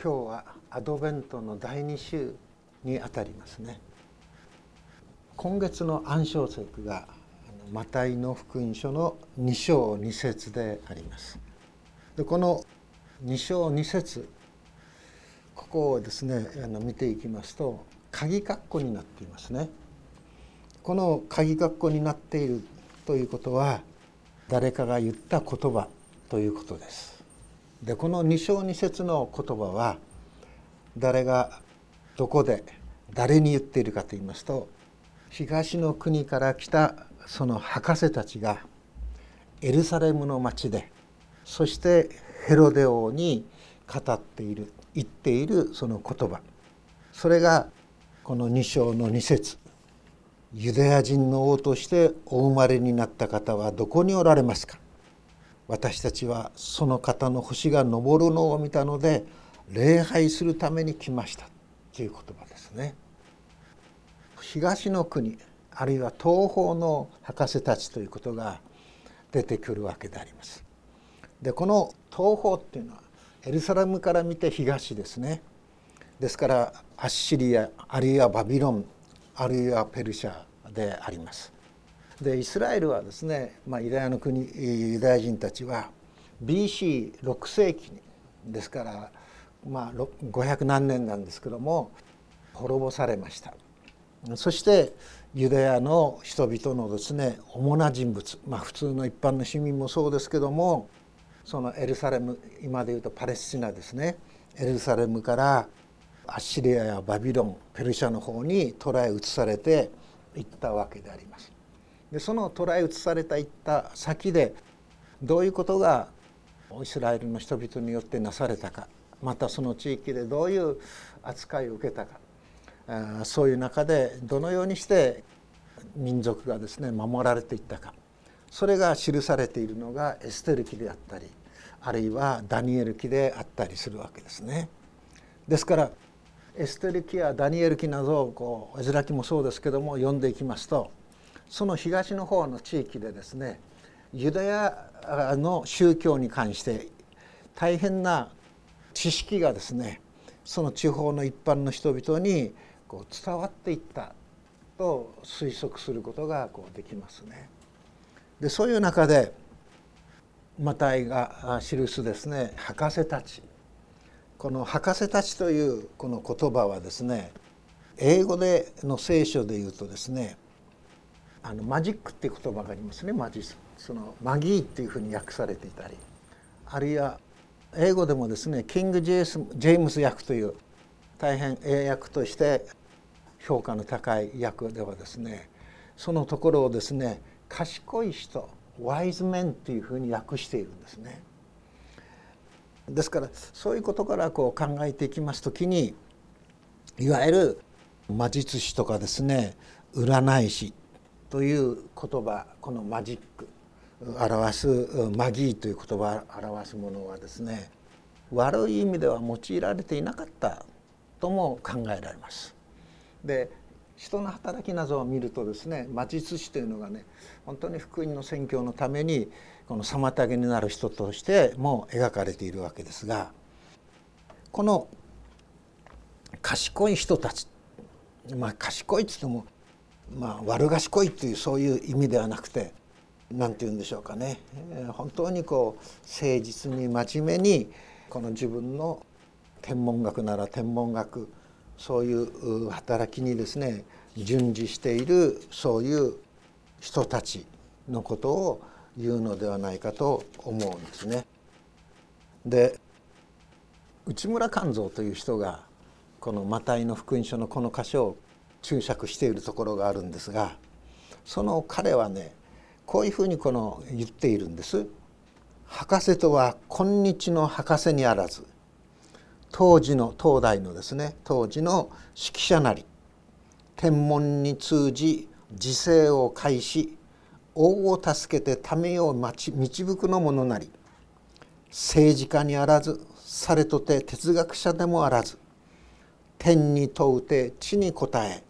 今日はアドベントの第2週にあたりますね。今月の暗唱節がマタイの福音書の2章2節であります。でこの2章2節ここをですねあの見ていきますと鍵括弧になっていますね。この鍵括弧になっているということは誰かが言った言葉ということです。でこの2章2節の言葉は誰がどこで誰に言っているかと言いますと東の国から来たその博士たちがエルサレムの町でそしてヘロデ王に語っている言っているその言葉。それがこの2章の2節。ユダヤ人の王としてお生まれになった方はどこにおられますか？私たちはその方の星が昇るのを見たので礼拝するために来ましたという言葉ですね。東の国あるいは東方の博士たちということが出てくるわけであります。でこの東方っていうのはエルサレムから見て東ですね。ですからアッシリアあるいはバビロンあるいはペルシャであります。でイスラエルはですね、まあ、ユダヤの国ユダヤ人たちは BC6 世紀にですからまあ500何年なんですけども滅ぼされましたそしてユダヤの人々のですね主な人物まあ普通の一般の市民もそうですけどもそのエルサレム今でいうとパレスチナですねエルサレムからアッシリアやバビロンペルシャの方に捕らえ移されていったわけであります。でその捕らえ移された行った先でどういうことがイスラエルの人々によってなされたかまたその地域でどういう扱いを受けたかそういう中でどのようにして民族がですね守られていったかそれが記されているのがエステル記であったりあるいはダニエル記であったりするわけですね。ですからエステル記やダニエル記などをこうエズラ記もそうですけども読んでいきますとその東の方の地域でですねユダヤの宗教に関して大変な知識がですねその地方の一般の人々にこう伝わっていったと推測することがこうできますね。でそういう中でマタイが記すですね博士たちこの博士たちというこの言葉はですね英語での聖書で言うとですねあのマジックっていう言葉がありますねマジそのマギーっていうふうに訳されていたりあるいは英語でもですねキング・ジェスジェームス訳という大変英訳として評価の高い訳ではですねそのところをですね賢い人ワイズメンっていうふうに訳しているんですね。ですからそういうことからこう考えていきますときにいわゆる魔術師とかですね占い師という言葉このマジック表すマギーという言葉を表すものはですね悪い意味では用いられていなかったとも考えられます。で人の働きなどを見るとですね魔術師というのがね本当に福音の宣教のためにこの妨げになる人としても描かれているわけですがこの賢い人たちまあ賢いっつってもまあ、悪賢いというそういう意味ではなくて何て言うんでしょうかね本当にこう誠実に真面目にこの自分の天文学なら天文学そういう働きにですね順次しているそういう人たちのことを言うのではないかと思うんですね。で内村勘三という人がこのマタイの福音書のこの箇所を注釈しているところがあるんですがその彼はねこういうふうにこの言っているんです。博士とは今日の博士にあらず当時の東大のですね当時の指揮者なり天文に通じ時勢を介し王を助けてためを導くのものなり政治家にあらずされとて哲学者でもあらず天に問うて地に答え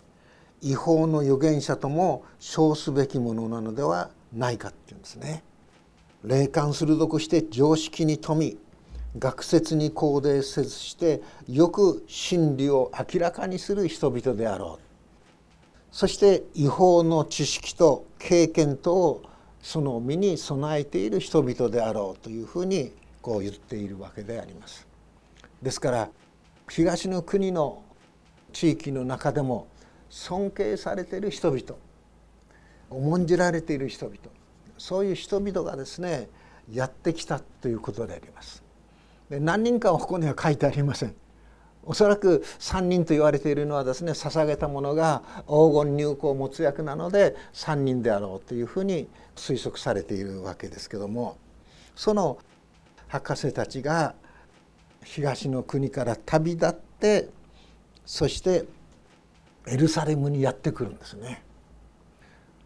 違法の預言者とも称すべきものなのではないかっていうんですね。霊感鋭くして常識に富み学説に肯定せずしてよく真理を明らかにする人々であろうそして違法の知識と経験とをその身に備えている人々であろうというふうにこう言っているわけであります。ですから東の国の地域の中でも尊敬されている人々重んじられている人々そういう人々がですねやってきたということであります。で何人かはここには書いてありません。おそらく3人と言われているのはですね捧げたものが黄金入香を持つ役なので3人であろうというふうに推測されているわけですけどもその博士たちが東の国から旅立ってそしてエルサレムにやってくるんですね。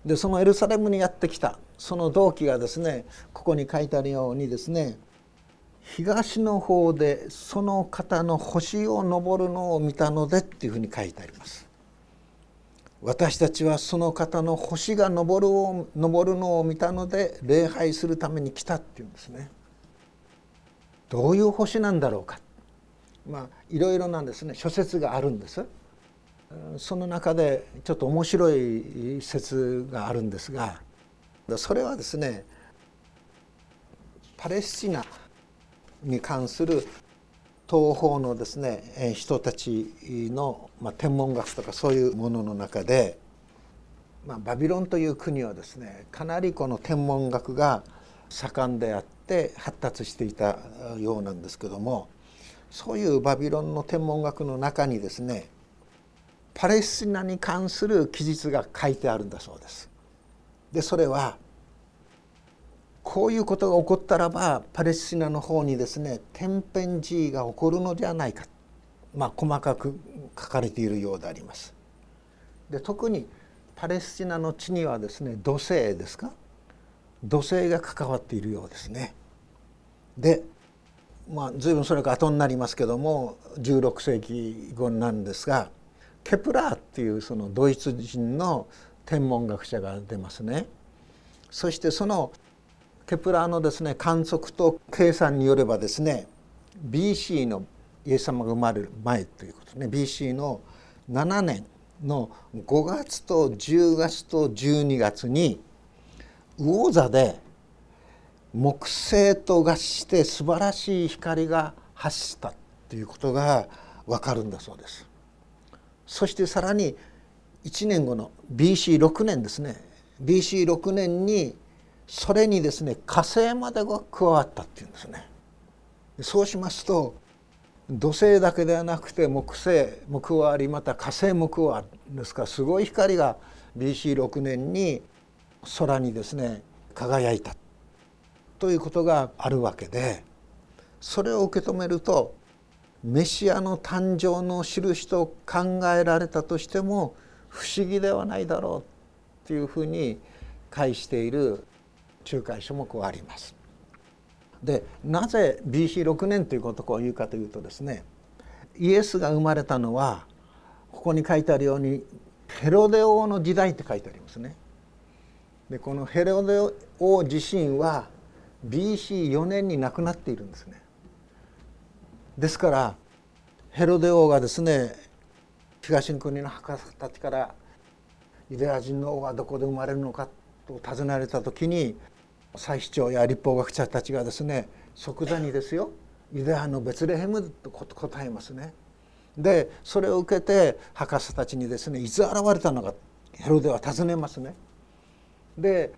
でそのエルサレムにやってきたその動機がですねここに書いてあるようにですね東の方でその方の星を登るのを見たのでっていうふうに書いてあります。私たちはその方の星が昇るを昇るのを見たので礼拝するために来たっていうんですね。どういう星なんだろうかまあいろいろなんですね諸説があるんです。その中でちょっと面白い説があるんですがそれはですねパレスチナに関する東方のですね人たちの、まあ、天文学とかそういうものの中で、まあ、バビロンという国はですねかなりこの天文学が盛んであって発達していたようなんですけどもそういうバビロンの天文学の中にですねパレスチナに関する記述が書いてあるんだそうです。でそれはこういうことが起こったらばパレスチナの方にですね天変地異が起こるのではないか、まあ、細かく書かれているようであります。で特にパレスチナの地にはですね土星ですか？土星が関わっているようですね。でまあ随分それが後になりますけども16世紀後なんですがケプラーっていうそのドイツ人の天文学者が出ますね。そしてそのケプラーのですね観測と計算によればですね BC のイエス様が生まれる前ということね BC の7年の5月と10月と12月に魚座で木星と合して素晴らしい光が発したということがわかるんだそうです。そしてさらに1年後の BC6 年ですね BC6 年にそれにですね火星までが加わったっていうんですね。そうしますと土星だけではなくて木星も加わりまた火星も加わるんですからすごい光が BC6 年に空にですね輝いたということがあるわけでそれを受け止めるとメシアの誕生の印と考えられたとしても不思議ではないだろうというふうに解している仲介書もこうあります。でなぜ BC6 年ということを言うかというとですねイエスが生まれたのはここに書いてあるようにヘロデ王の時代って書いてありますね。でこのヘロデ王自身は BC4 年に亡くなっているんですね。ですからヘロデ王がですね東の国の博士たちからユダヤ人の王はどこで生まれるのかと尋ねられた時に祭司長や立法学者たちがですね即座にですよユダヤのベツレヘムと答えますね。でそれを受けて博士たちにですねいつ現れたのかヘロデは尋ねますね。で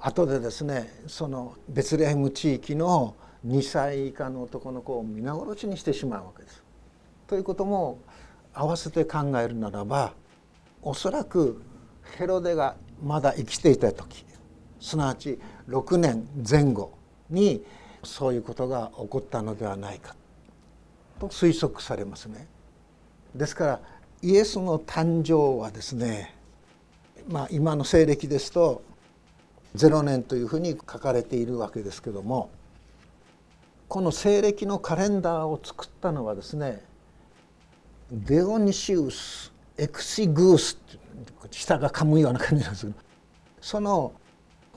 後でですねそのベツレヘム地域の2歳以下の男の子を皆殺しにしてしまうわけです。ということも合わせて考えるならばおそらくヘロデがまだ生きていた時すなわち6年前後にそういうことが起こったのではないかと推測されますね。ですからイエスの誕生はですねまあ今の西暦ですと0年というふうに書かれているわけですけどもこの西暦のカレンダーを作ったのはですねデオニシウス・エクシグース下が噛むような感じなんですけどその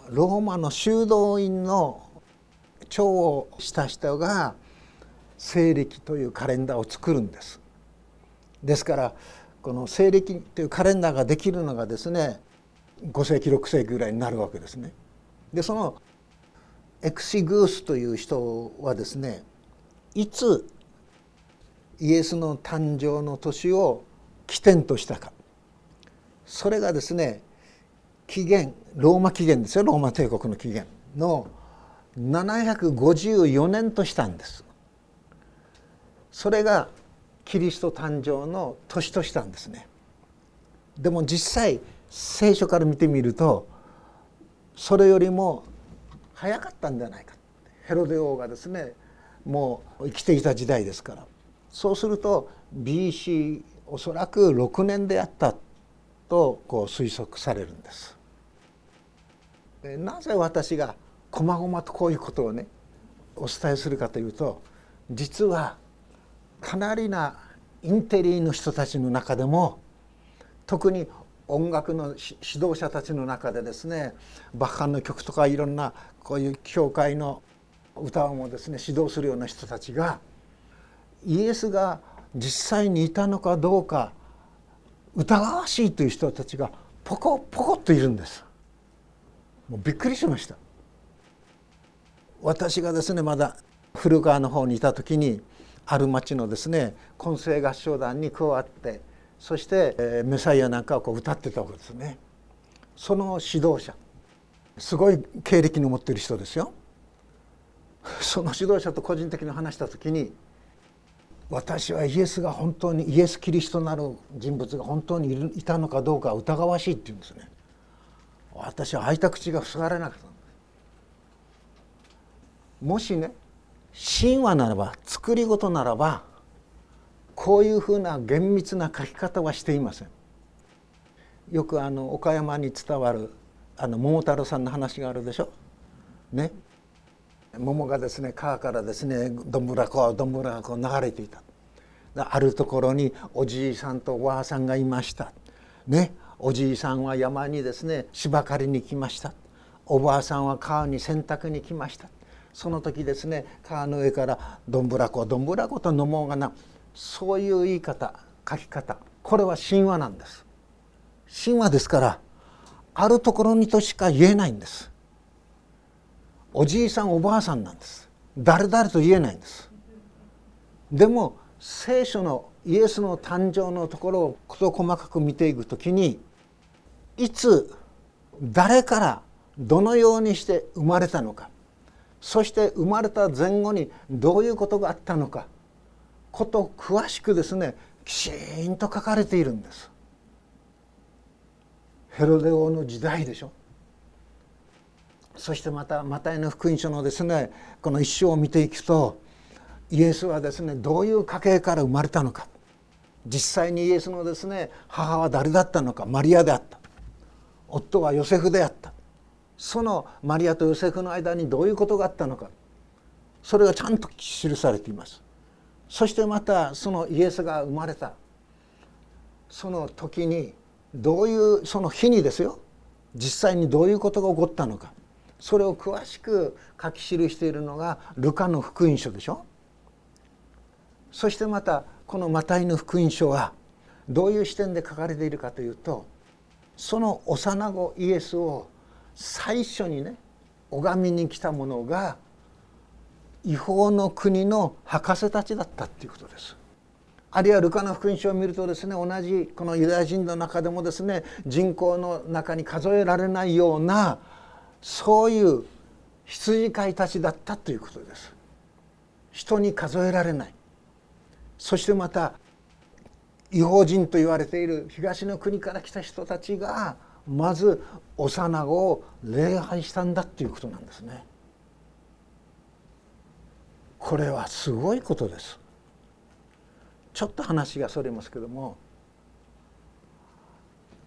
ローマの修道院の長をした人が西暦というカレンダーを作るんですですからこの西暦というカレンダーができるのがですね5世紀6世紀ぐらいになるわけですね。でそのエクシグースという人はですねいつイエスの誕生の年を起点としたか。それがですね紀元ローマ紀元ですよ。ローマ帝国の紀元の754年としたんです。それがキリスト誕生の年としたんですね。でも実際聖書から見てみるとそれよりも早かったんじゃないかヘロデ王がですねもう生きていた時代ですからそうすると BC おそらく6年であったとこう推測されるんです。なぜ私がこまごまとこういうことをねお伝えするかというと実はかなりなインテリの人たちの中でも特に音楽の指導者たちの中でですねバッハンの曲とかいろんなこういう教会の歌をもですね指導するような人たちがイエスが実際にいたのかどうか疑わしいという人たちがポコポコっといるんです。もうびっくりしました。私がですねまだ古川の方にいた時にある町のですね混声合唱団に加わってそして、えメサイアなんかをこう歌ってたわけですね。その指導者。すごい経歴の持ってる人ですよ。その指導者と個人的に話した時に私はイエスが本当にイエス・キリストなる人物が本当にいたのかどうか疑わしいって言うんですね。私は開いた口が塞がれなかったもしね神話ならば作り事ならばこういうふうな厳密な書き方はしていません。よくあの岡山に伝わるあの桃太郎さんの話があるでしょ？ね。桃がですね川からですねどんぶらこどんぶらこ流れていた。あるところにおじいさんとおばあさんがいました。ね。おじいさんは山にですね芝刈りに来ました。おばあさんは川に洗濯に来ました。その時ですね川の上からどんぶらこどんぶらこと飲もうがなそういう言い方書き方。これは神話なんです。神話ですからあるところにとしか言えないんです。おじいさんおばあさんなんです。誰々と言えないんです。でも聖書のイエスの誕生のところを事細かく見ていくときにいつ誰からどのようにして生まれたのかそして生まれた前後にどういうことがあったのかこと詳しくですねきちんと書かれているんです。ヘロデ王の時代でしょ。そしてまたマタイの福音書のですねこの一生を見ていくとイエスはですねどういう家系から生まれたのか。実際にイエスのですね母は誰だったのか。マリアであった。夫はヨセフであった。そのマリアとヨセフの間にどういうことがあったのか。それがちゃんと記されています。そしてまたそのイエスが生まれた。その時にどういうその日にですよ。実際にどういうことが起こったのか。それを詳しく書き記しているのがルカの福音書でしょ。そしてまたこのマタイの福音書はどういう視点で書かれているかというとその幼子イエスを最初にね拝みに来た者が違法の国の博士たちだったっていうことです。あるいはルカの福音書を見るとですね同じこのユダヤ人の中でもですね人口の中に数えられないようなそういう羊飼いたちだったということです。人に数えられないそしてまた違法人と言われている東の国から来た人たちがまず幼子を礼拝したんだっていうことなんですね。これはすごいことです。ちょっと話がそれますけども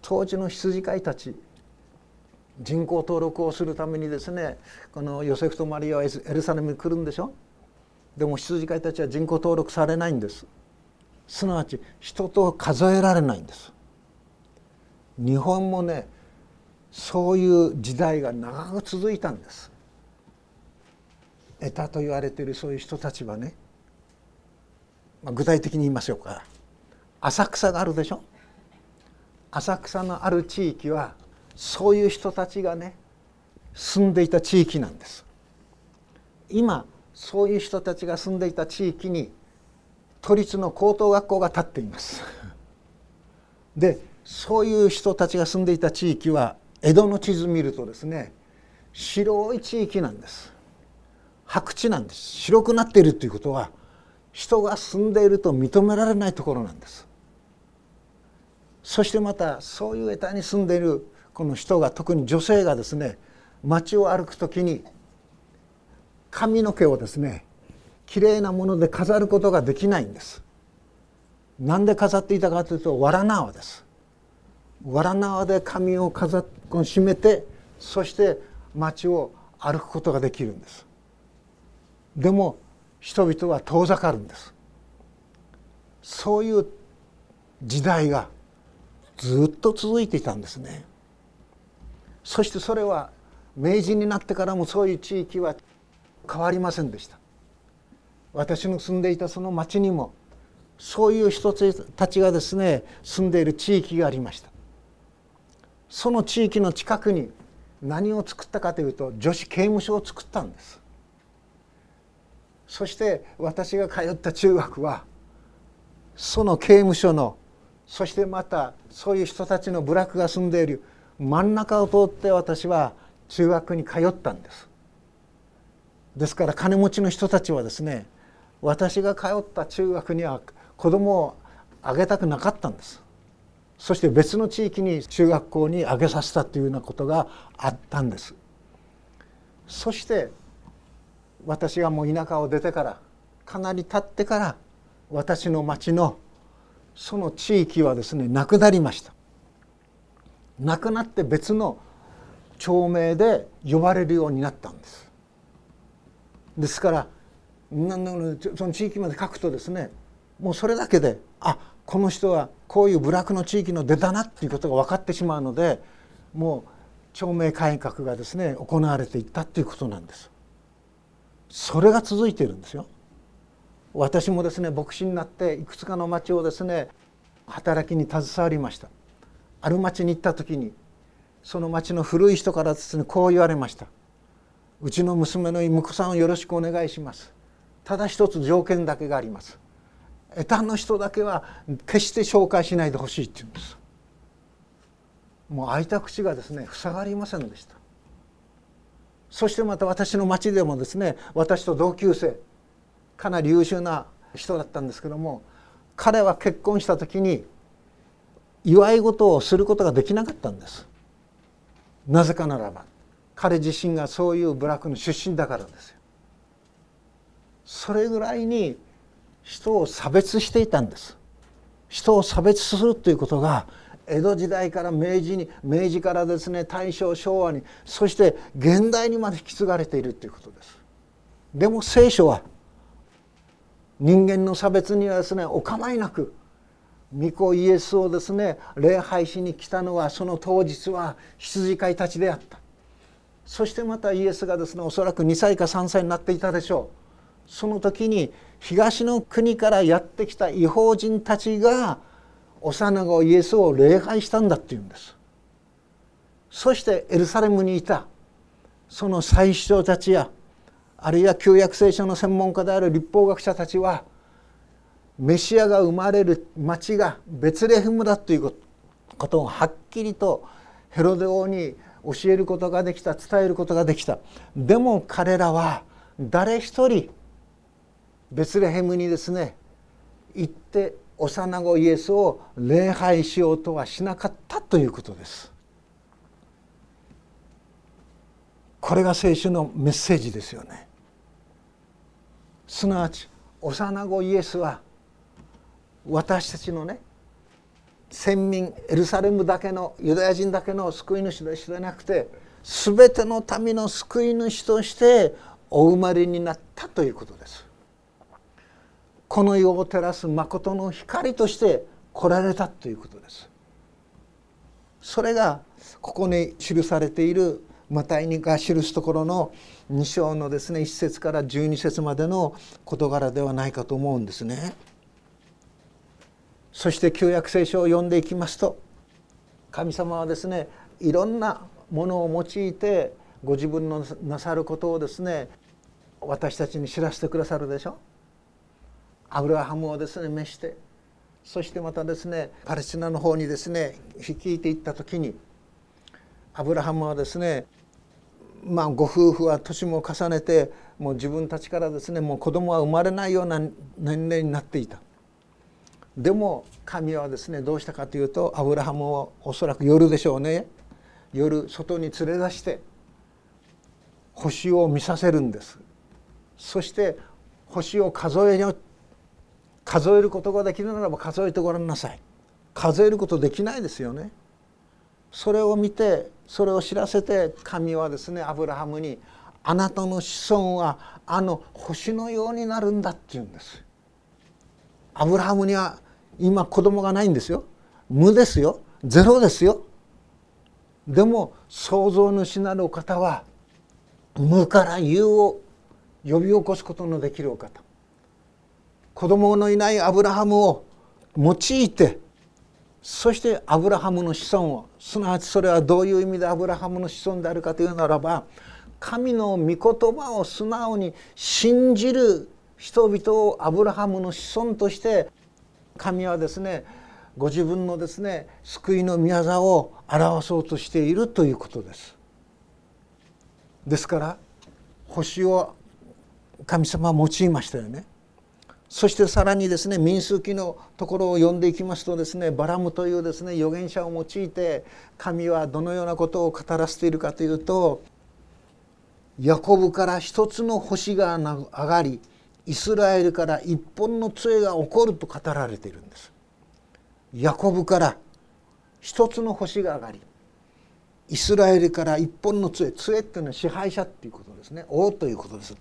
当時の羊飼いたち人口登録をするためにですねこのヨセフとマリアはエルサレムに来るんでしょ？でも羊飼いたちは人口登録されないんです。すなわち人と数えられないんです。日本もねそういう時代が長く続いたんです。得たと言われているそういう人たちはね。まあ、具体的に言いましょうか。浅草があるでしょ？浅草のある地域はそういう人たちがね住んでいた地域なんです。今そういう人たちが住んでいた地域に都立の高等学校が建っています。でそういう人たちが住んでいた地域は江戸の地図見るとですね白い地域なんです。白地なんです。白くなっているということは人が住んでいると認められないところなんです。そしてまたそういう枝に住んでいるこの人が特に女性がですね街を歩く時に髪の毛をですねきれいなもので飾ることができないんです。なんで飾っていたかというとわら縄です。わら縄で髪を飾っ締めてそして街を歩くことができるんです。でも人々は遠ざかるんです。そういう時代がずっと続いていたんですね。そしてそれは明治になってからもそういう地域は変わりませんでした。私の住んでいたその町にもそういう人たちがですね住んでいる地域がありました。その地域の近くに何を作ったかというと女子刑務所を作ったんです。そして私が通った中学はその刑務所のそしてまたそういう人たちの部落が住んでいる真ん中を通って私は中学に通ったんです。ですから金持ちの人たちはですね私が通った中学には子供をあげたくなかったんです。そして別の地域に中学校にあげさせたというようなことがあったんです。そして私がもう田舎を出てからかなり経ってから私の町のその地域はですねなくなりました。なくなって別の町名で呼ばれるようになったんです。ですからその地域まで書くとですねもうそれだけであこの人はこういう部落の地域の出だなっていうことが分かってしまうのでもう町名改革がですね行われていったっていうことなんです。それが続いているんですよ。私もですね牧師になっていくつかの町をですね働きに携わりました。ある町に行った時にその町の古い人からですねこう言われました。うちの娘の婿さんをよろしくお願いします。ただ一つ条件だけがあります。得たの人だけは決して紹介しないでほしいって言うんです。もう開いた口がですね塞がりませんでした。そしてまた私の町でもですね私と同級生かなり優秀な人だったんですけども彼は結婚した時に祝い事をすることができなかったんです。なぜかならば彼自身がそういう部落の出身だからですよ。それぐらいに人を差別していたんです。人を差別するということが江戸時代から明治に明治からですね大正昭和にそして現代にまで引き継がれているということです。でも聖書は人間の差別にはですねお構いなく御子イエスをですね礼拝しに来たのはその当日は羊飼いたちであった。そしてまたイエスがですねおそらく2歳か3歳になっていたでしょう。その時に東の国からやってきた違法人たちが幼子イエスを礼拝したんだっていうんです。そしてエルサレムにいたその最首長たちやあるいは旧約聖書の専門家である立法学者たちはメシアが生まれる町がベツレヘムだということをはっきりとヘロデ王に教えることができた伝えることができた。でも彼らは誰一人ベツレヘムにですね行って幼子イエスを礼拝しようとはしなかったということです。これが聖書のメッセージですよね。すなわち幼子イエスは私たちのね先民エルサレムだけのユダヤ人だけの救い主ではなくて全ての民の救い主としてお生まれになったということです。この世を照らす誠の光として来られたということですそれがここに記されているマタイが記すところの2章のですね1節から12節までの事柄ではないかと思うんですね。そして旧約聖書を読んでいきますと神様はですねいろんなものを用いてご自分のなさることをですね私たちに知らせてくださるでしょアブラハムをですね召してそしてまたですねパレスチナの方にですね率いていった時にアブラハムはですねまあご夫婦は年も重ねてもう自分たちからですねもう子供は生まれないような年齢になっていた。でも神はですねどうしたかというとアブラハムをおそらく夜でしょうね夜外に連れ出して星を見させるんです。そして星を数えよ数えることができるならば数えてごらんなさい。数えることできないですよね。それを見てそれを知らせて神はですねアブラハムに「あなたの子孫はあの星のようになるんだ」って言うんです。アブラハムには今子供がないんですよ。無ですよ。ゼロですよ。でも創造主なるお方は無から有を呼び起こすことのできるお方。子供のいないアブラハムを用いてそしてアブラハムの子孫をすなわちそれはどういう意味でアブラハムの子孫であるかというならば神の御言葉を素直に信じる人々をアブラハムの子孫として神はですねご自分のですね救いの宮沢を表そうとしているということです。ですから星を神様は用いましたよね。そしてさらにですね民数記のところを読んでいきますとですねバラムというですね預言者を用いて神はどのようなことを語らせているかというとヤコブから一つの星が上がりイスラエルから一本の杖が起こると語られているんです。ヤコブから一つの星が上がりイスラエルから一本の杖杖っていうのは支配者っていうことですね。王ということです。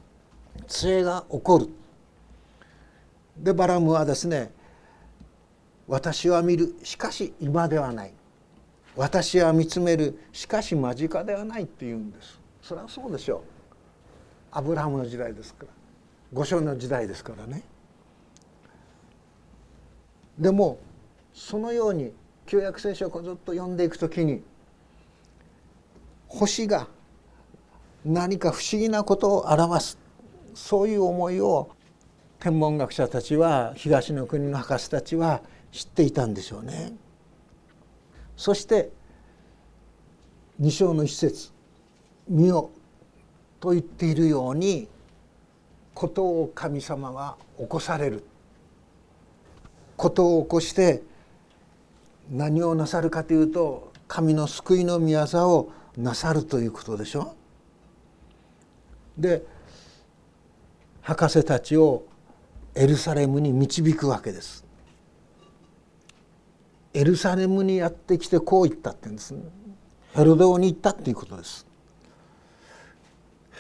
杖が起こる。でバラムはですね私は見るしかし今ではない。私は見つめるしかし間近ではないって言うんです。それはそうでしょう。アブラハムの時代ですから。御所の時代ですからね。でもそのように旧約聖書をずっと読んでいくときに星が何か不思議なことを表すそういう思いを天文学者たちは東の国の博士たちは知っていたんでしょうね。そして二章の一節「見よ」と言っているようにことを神様は起こされることを起こして何をなさるかというと神の救いの御業をなさるということでしょで博士たちをエルサレムに導くわけです。エルサレムにやってきてこう言ったって言うんですね、ヘロデ王に言ったっていうことです。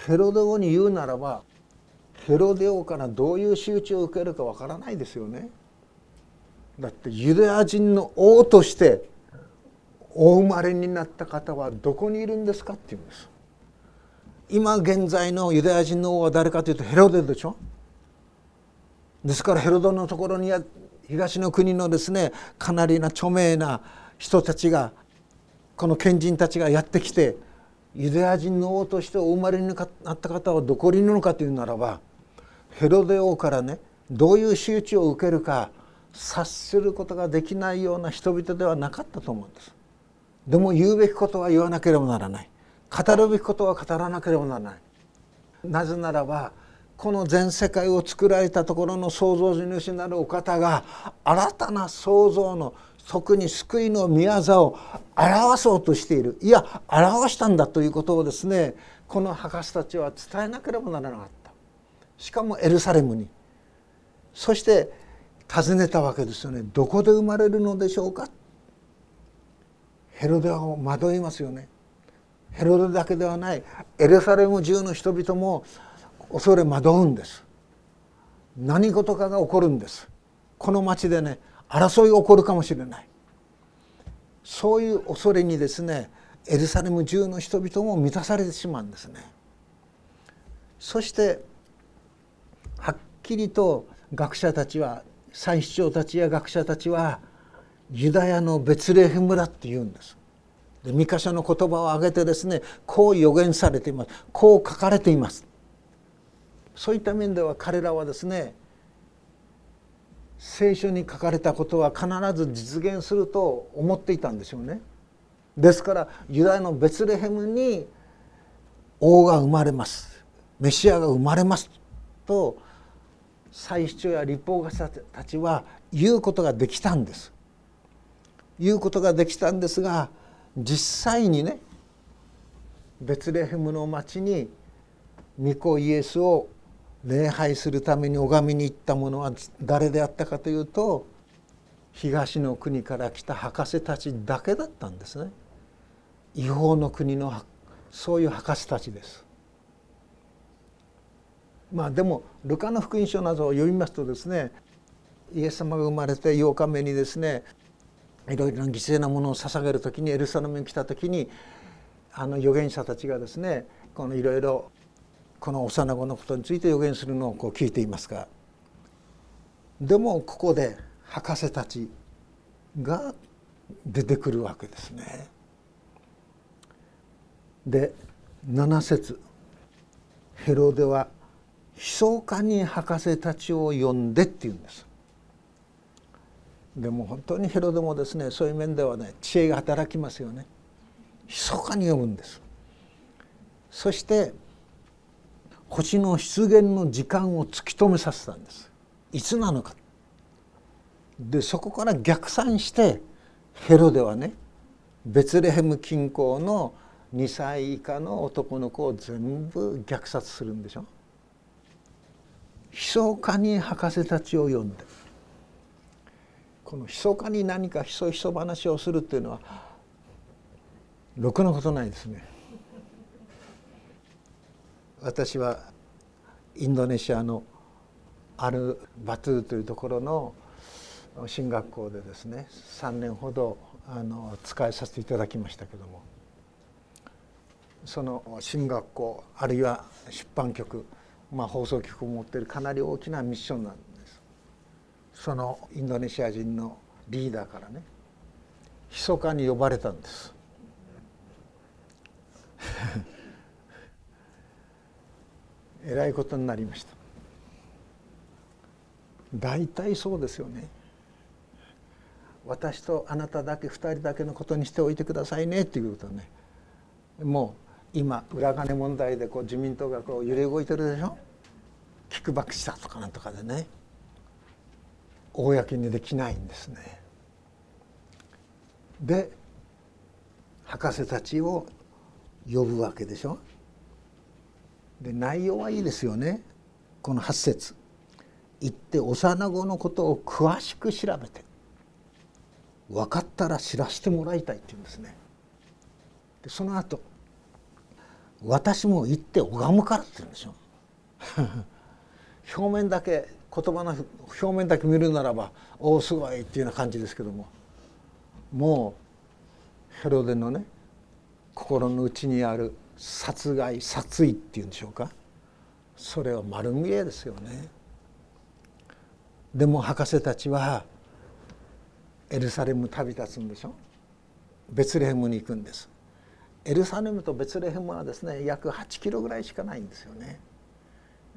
ヘロデ王に言うならばヘロデ王からどういう仕打ちを受けるかわからないですよね。だってユダヤ人の王としてお生まれになった方はどこにいるんですかって言うんです今現在のユダヤ人の王は誰かというとヘロデでしょですからヘロドのところには東の国のですねかなりな著名な人たちがこの賢人たちがやってきてユダヤ人の王としてお生まれになった方はどこにいるのかというならばヘロデ王からねどういう仕打ちを受けるか察することができないような人々ではなかったと思うんです。でも言うべきことは言わなければならない。語るべきことは語らなければならない。なぜならばこの全世界を作られたところの創造主なるお方が新たな創造の特に救いの御業を表そうとしている。いや表したんだということをですねこの博士たちは伝えなければならなかった。しかもエルサレムに。そして尋ねたわけですよね。どこで生まれるのでしょうか。ヘロデは惑いますよね。ヘロデだけではない。エルサレム中の人々も恐れ惑うんです。何事かが起こるんです。この町でね争い起こるかもしれない。そういう恐れにですねエルサレム中の人々も満たされてしまうんですね。そしてはっきりと学者たちは祭司長たちや学者たちはユダヤのベツレヘムだって言うんです。で三箇所の言葉を挙げてですねこう予言されています。こう書かれています。そういった面では彼らはですね聖書に書かれたことは必ず実現すると思っていたんでしょうね。ですからユダヤのベツレヘムに王が生まれますメシアが生まれますと祭司長や立法学者たちは言うことができたんです。言うことができたんですが実際にねベツレヘムの町に御子イエスを礼拝するために拝みに行った者は誰であったかというと東の国から来た博士たちだけだったんですね。違法の国のそういう博士たちです。まあでもルカの福音書などを読みますとですねイエス様が生まれて8日目にですねいろいろな犠牲なものを捧げる時にエルサレムに来た時にあの預言者たちがですねこのいろいろこの幼子のことについて予言するのをこう聞いていますがでもここで博士たちが出てくるわけですね。で7節ヘロデは「密かに博士たちを呼んで」って言うんです。でも本当にヘロデもですねそういう面ではね知恵が働きますよね。密かに呼ぶんです。そして星の出現の時間を突き止めさせたんです。いつなのか。でそこから逆算してヘロデはねベツレヘム近郊の2歳以下の男の子を全部虐殺するんでしょ。密かに博士たちを呼んで。この密かに何かひそひそ話をするっていうのはろくなことないですね。私はインドネシアのアルバトゥというところの進学校でですね3年ほどあの使いさせていただきましたけどもその進学校あるいは出版局、まあ、放送局を持っているかなり大きなミッションなんです。そのインドネシア人のリーダーからね密かに呼ばれたんです。えらいことになりました。大体そうですよね。私とあなただけ2人だけのことにしておいてくださいね。っていうことね。もう今裏金問題でこう自民党がこう揺れ動いてるでしょ。キックバックしたとかなんとかでね。公にできないんですね。で博士たちを呼ぶわけでしょ。で内容はいいですよね。この8節。行って幼子のことを詳しく調べて。分かったら知らせてもらいたいって言うんですね。でその後私も行って拝むからって言うんでしょ 表面だけ言葉の表面だけ見るならばおおすごいっていうような感じですけども。もうヘロデのね心の内にある殺害殺意っていうんでしょうか。それは丸見えですよね。でも博士たちはエルサレム旅立つんでしょ。ベツレヘムに行くんです。エルサレムとベツレヘムはですね約8キロぐらいしかないんですよね、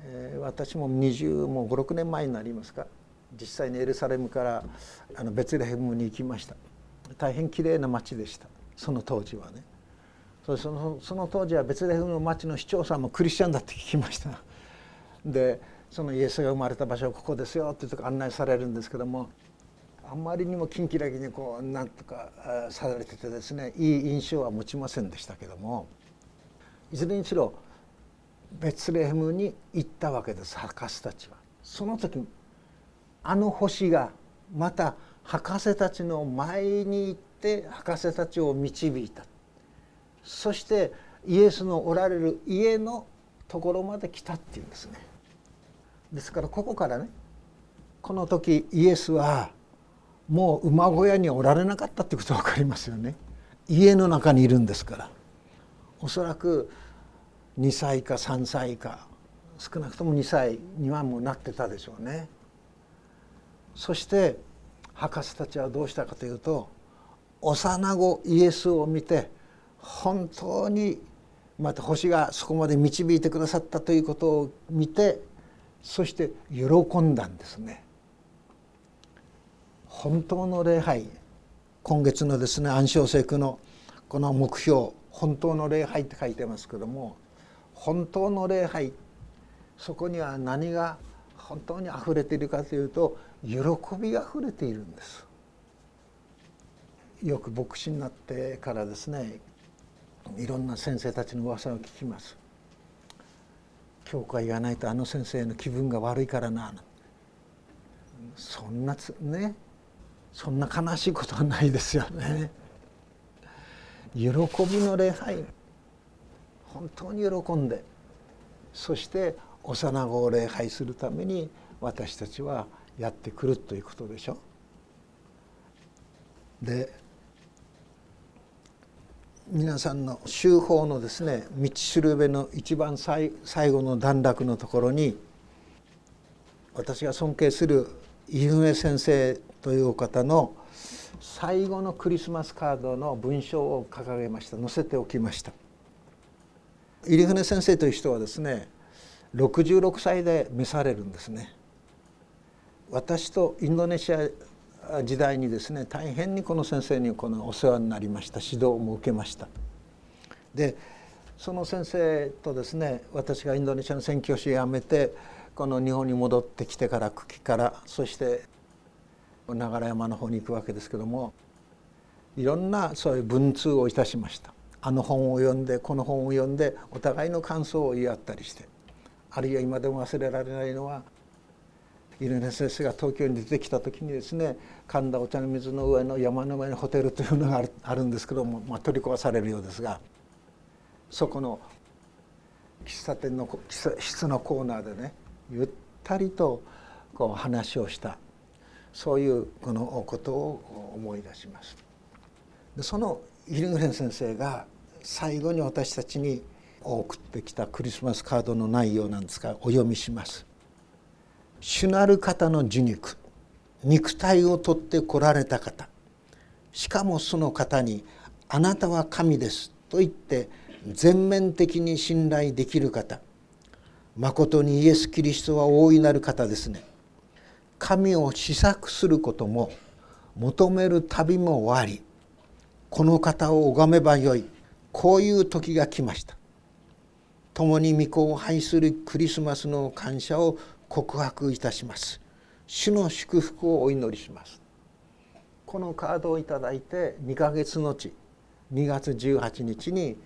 えー、私も20もう56年前になりますか。実際にエルサレムからあのベツレヘムに行きました。大変きれいな町でした。その当時はね。そのその当時はベツレヘムの町の市長さんもクリスチャンだって聞きました でそのイエスが生まれた場所はここですよっていうとこ案内されるんですけどもあんまりにもキンキラキにこうなんとかされててですねいい印象は持ちませんでしたけどもいずれにしろベツレヘムに行ったわけです博士たちは。その時あの星がまた博士たちの前に行って博士たちを導いた。そしてイエスのおられる家のところまで来たっていうんですね。ですからここからねこの時イエスはもう馬小屋におられなかったってことが分かりますよね。家の中にいるんですからおそらく2歳か3歳か少なくとも2歳にはもうなってたでしょうね。そして博士たちはどうしたかというと幼子イエスを見て本当にまた星がそこまで導いてくださったということを見てそして喜んだんですね。本当の礼拝今月のですね暗唱聖句のこの目標「本当の礼拝」って書いてますけども本当の礼拝そこには何が本当にあふれているかというと喜びがあふれているんです。よく牧師になってからですねいろんな先生たちの噂を聞きます。教会がないとあの先生の気分が悪いからなそんなねそんな悲しいことはないですよね。喜びの礼拝本当に喜んでそして幼子を礼拝するために私たちはやってくるということでしょ。で皆さんの修法のですね道しるべの一番最後の段落のところに私が尊敬する井上先生という方の最後のクリスマスカードの文章を掲げました載せておきました。入船先生という人はですね66歳で召されるんですね。私とインドネシア時代にですね大変にこの先生にこのお世話になりました指導も受けました。でその先生とですね私がインドネシアの宣教師を辞めてこの日本に戻ってきてから久喜からそして流山の方に行くわけですけどもいろんなそういう文通をいたしました。あの本を読んでこの本を読んでお互いの感想を言い合ったりしてあるいは今でも忘れられないのはイルネ先生が東京に出てきた時にですね神田お茶の水の上の山の上にホテルというのが あるんですけども、まあ、取り壊されるようですがそこの喫茶店の室のコーナーでねゆったりとこう話をしたそういうこのことを思い出します。でそのイルグレン先生が最後に私たちに送ってきたクリスマスカードの内容なんですがお読みします。主なる方の受肉肉体を取って来られた方しかもその方に「あなたは神です」と言って全面的に信頼できる方まことにイエス・キリストは大いなる方ですね。神を試作することも求める旅も終わりこの方を拝めばよいこういう時が来ました。共に御子を拝するクリスマスの感謝を告白いたします主の祝福をお祈りしますこのカードをいただいて2ヶ月後2月18日に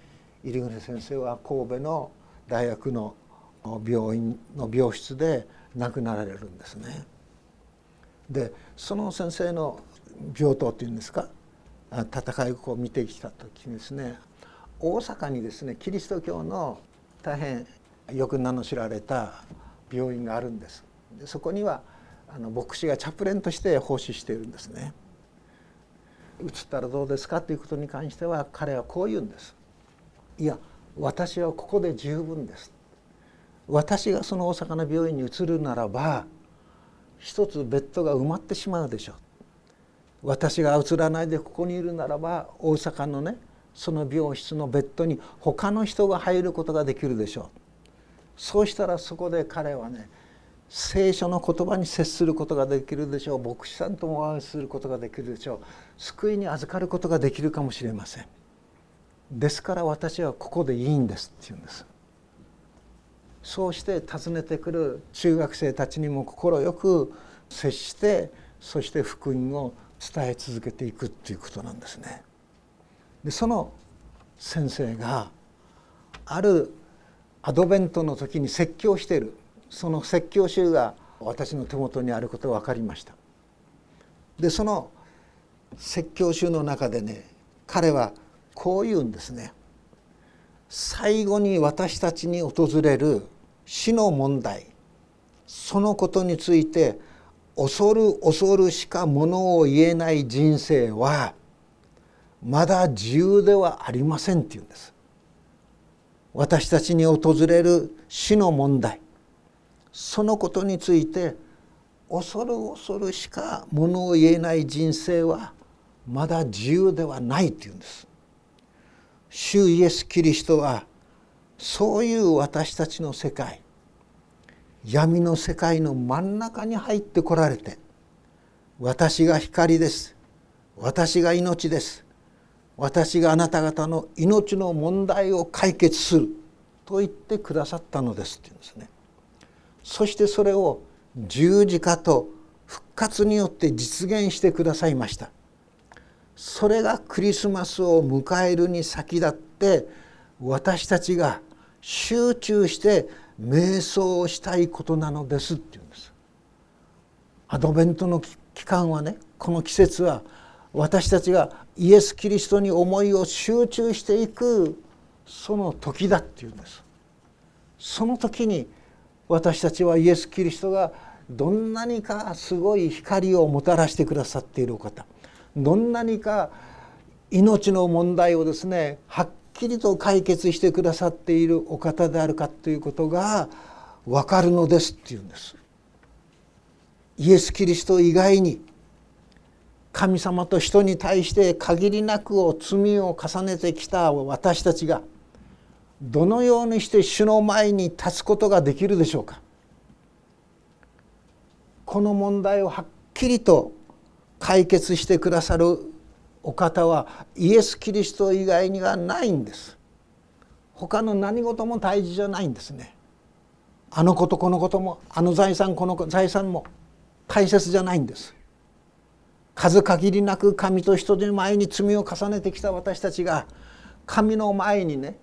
入船先生は神戸の大学の病院の病室で亡くなられるんですね。でその先生の病棟っていうんですか戦いを見てきた時にですね大阪にですねキリスト教の大変よく名の知られた病院があるんです。でそこにはあの牧師がチャプレンとして奉仕しているんですね。移ったらどうですかということに関しては彼はこう言うんです。いや私はここで十分です。私がその大阪の病院に移るならば一つベッドが埋まってしまうでしょう。私が移らないでここにいるならば大阪のねその病室のベッドに他の人が入ることができるでしょう。そうしたらそこで彼はね聖書の言葉に接することができるでしょう。牧師さんともお会いすることができるでしょう。救いに預かることができるかもしれません。ですから私はここでいいんですって言うんです。そうして訪ねてくる中学生たちにも快く接してそして福音を伝え続けていくっていうことなんですね。でその先生があるアドベントの時に説教している。その説教集が私の手元にあることが分かりました。でその説教集の中でね彼はこう言うんですね。最後に私たちに訪れる死の問題。そのことについて恐る恐るしかものを言えない人生はまだ自由ではありませんって言うんです。私たちに訪れる死の問題。そのことについて恐る恐るしかものを言えない人生はまだ自由ではないというんです。主イエス・キリストはそういう私たちの世界闇の世界の真ん中に入ってこられて私が光です。私が命です。私があなた方の命の問題を解決する。と言ってくださったのですって言うんですね。そしてそれを十字架と復活によって実現してくださいました。それがクリスマスを迎えるに先立って私たちが集中して瞑想をしたいことなのですって言うんです。アドベントの期間はねこの季節は私たちがイエス・キリストに思いを集中していくその時だっていうんですその時に私たちはイエス・キリストがどんなにかすごい光をもたらしてくださっているお方どんなにか命の問題をですねはっきりと解決してくださっているお方であるかということが分かるのですっていうんです。イエス・キリスト以外に神様と人に対して限りなくを罪を重ねてきた私たちがどのようにして主の前に立つことができるでしょうか。この問題をはっきりと解決してくださるお方はイエス・キリスト以外にはないんです。他の何事も大事じゃないんですね。あのことこのこともあの財産この財産も大切じゃないんです。数限りなく神と人の前に罪を重ねてきた私たちが神の前にね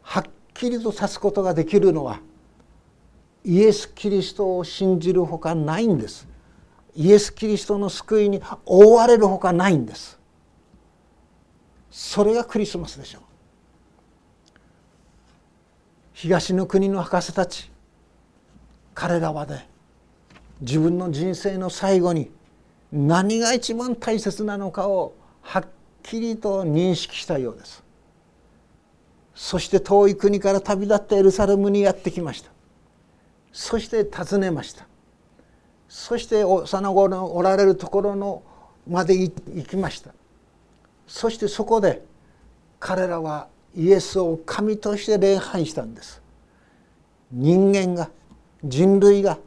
はっきりと立つことができるのはイエス・キリストを信じるほかないんです。イエス・キリストの救いに覆われるほかないんです。それがクリスマスでしょう。東の国の博士たち彼らはね自分の人生の最後に何が一番大切なのかをはっきりと認識したようです。そして遠い国から旅立ってエルサレムにやってきました。そして訪ねました。そしてその後のおられるところのまで行きました。そしてそこで彼らはイエスを神として礼拝したんです。人間が人類が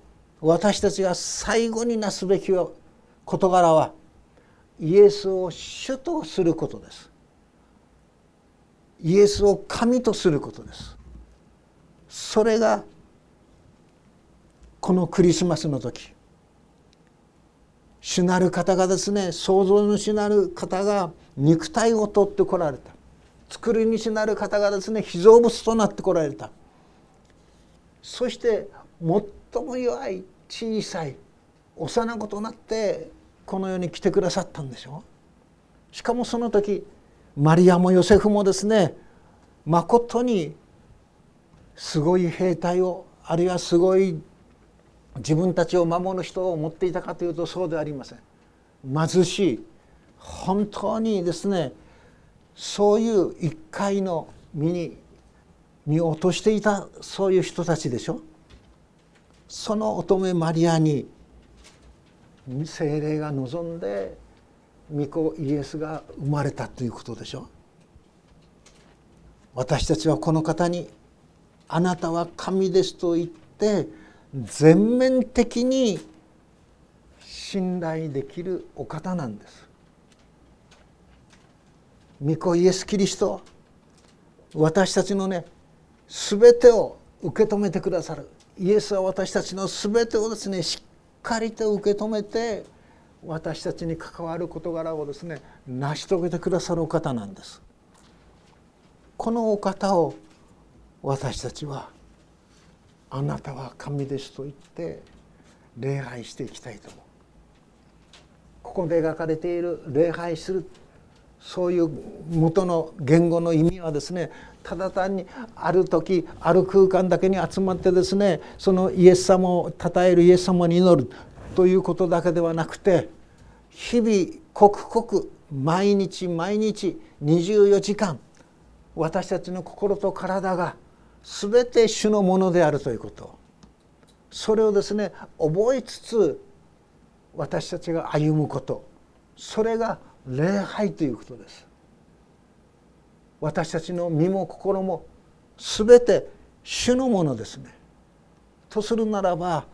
私たちが最後になすべき事柄はイエスを主とすることです。イエスを神とすることです。それがこのクリスマスの時主なる方がですね創造主なる方が肉体を取ってこられた。作り主なる方がですね被造物となってこられた。そして最も弱い小さい幼子となってこの世に来てくださったんでしょ？しかもその時マリアもヨセフもですねまことにすごい兵隊をあるいはすごい自分たちを守る人を持っていたかというとそうではありません。貧しい本当にですねそういう一回の身に身を落としていたそういう人たちでしょ？その乙女マリアに精霊が望んで御子イエスが生まれたということでしょ私たちはこの方に「あなたは神です」と言って全面的に信頼できるお方なんです。御子イエス・キリスト私たちのね全てを受け止めてくださるイエスは私たちの全てをですねしかりと受け止めて私たちに関わる事柄をですね成し遂げてくださるお方なんです。このお方を私たちは「あなたは神です」と言って礼拝していきたいと思う。ここで描かれている礼拝するそういう元の言語の意味はですねただ単にある時ある空間だけに集まってですねそのイエス様を称えるイエス様に祈るということだけではなくて日々刻々毎日毎日24時間私たちの心と体が全て主のものであるということ。それをですね覚えつつ私たちが歩むこと。それが礼拝ということです。私たちの身も心も全て主のものですね。とするならば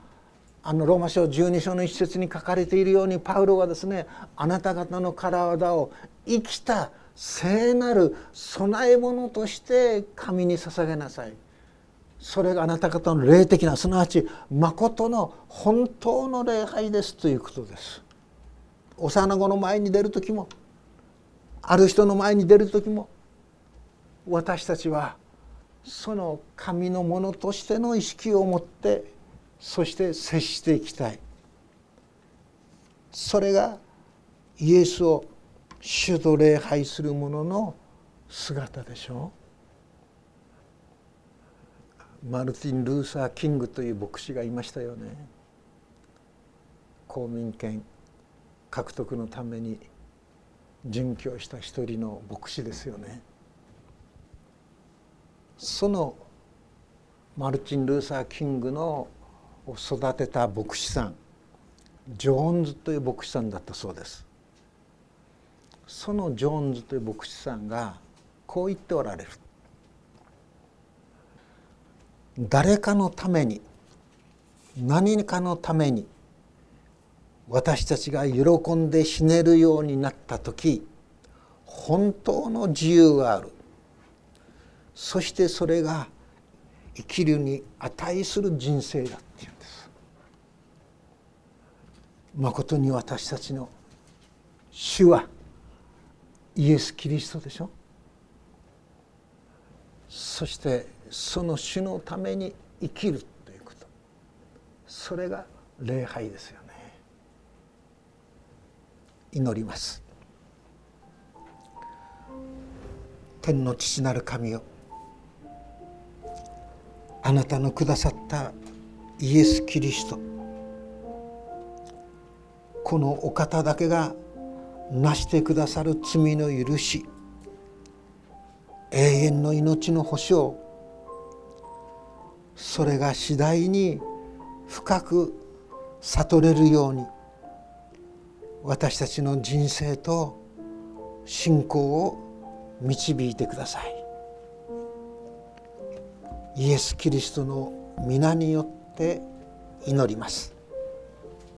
あのローマ書12章の一節に書かれているようにパウロはですねあなた方の体を生きた聖なる供え物として神に捧げなさい。それがあなた方の霊的なすなわち誠の本当の礼拝ですということです。幼子の前に出る時もある人の前に出る時も私たちはその神のものとしての意識を持ってそして接していきたい。それがイエスを主と礼拝する者の姿でしょう。マルティン・ルーサー・キングという牧師がいましたよね。公民権。獲得のために殉教した一人の牧師ですよね。そのマルチン・ルーサー・キングの育てた牧師さんジョーンズという牧師さんだったそうです。そのジョーンズという牧師さんがこう言っておられる。誰かのために何かのために私たちが喜んで死ねるようになった時本当の自由がある。そしてそれが生きるに値する人生だっていうんです。まことに私たちの主はイエス・キリストでしょ。そしてその主のために生きるということ。それが礼拝ですよ。祈ります。天の父なる神よあなたのくださったイエス・キリストこのお方だけがなしてくださる罪の許し永遠の命の保証それが次第に深く悟れるように私たちの人生と信仰を導いてください。イエス・キリストの皆によって祈ります。